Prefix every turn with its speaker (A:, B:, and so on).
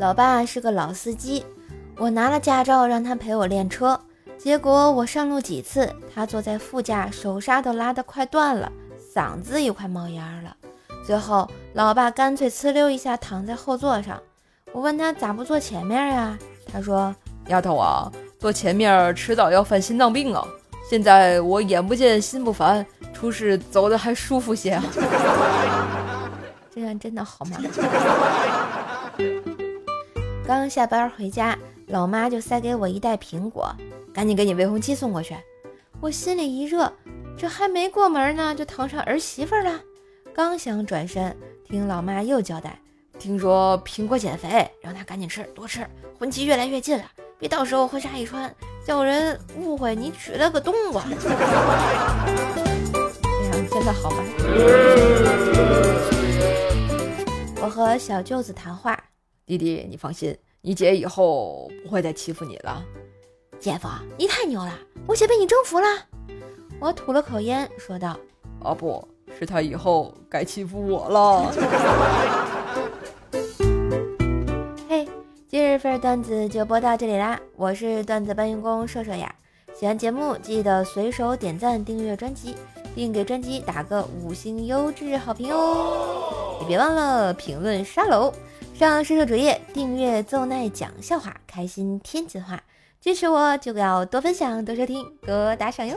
A: 老爸是个老司机，我拿了驾照让他陪我练车，结果我上路几次，他坐在副驾，手刹都拉得快断了，嗓子也快冒烟了。最后，老爸干脆呲溜一下躺在后座上。我问他咋不坐前面呀？他说：“
B: 丫头啊，坐前面迟早要犯心脏病啊。现在我眼不见心不烦，出事走的还舒服些啊。”
A: 这样真的好吗？刚下班回家，老妈就塞给我一袋苹果，赶紧给你未婚妻送过去。我心里一热，这还没过门呢，就疼上儿媳妇了。刚想转身，听老妈又交代，听说苹果减肥，让她赶紧吃，多吃。婚期越来越近了，别到时候婚纱一穿，叫人误会你娶了个动物。这样真的好吗？我和小舅子谈话。
B: 弟弟，你放心，你姐以后不会再欺负你了。
A: 姐夫，你太牛了，我姐被你征服了。我吐了口烟，说道：“
B: 啊，不是她以后该欺负我了。”
A: 嘿，今日份段子就播到这里啦！我是段子搬运工瘦瘦呀。喜欢节目记得随手点赞、订阅专辑，并给专辑打个五星优质好评哦！也别忘了评论刷楼。上射手主页订阅奏奈讲笑话，开心天津话，支持我就要多分享、多收听、多打赏哟。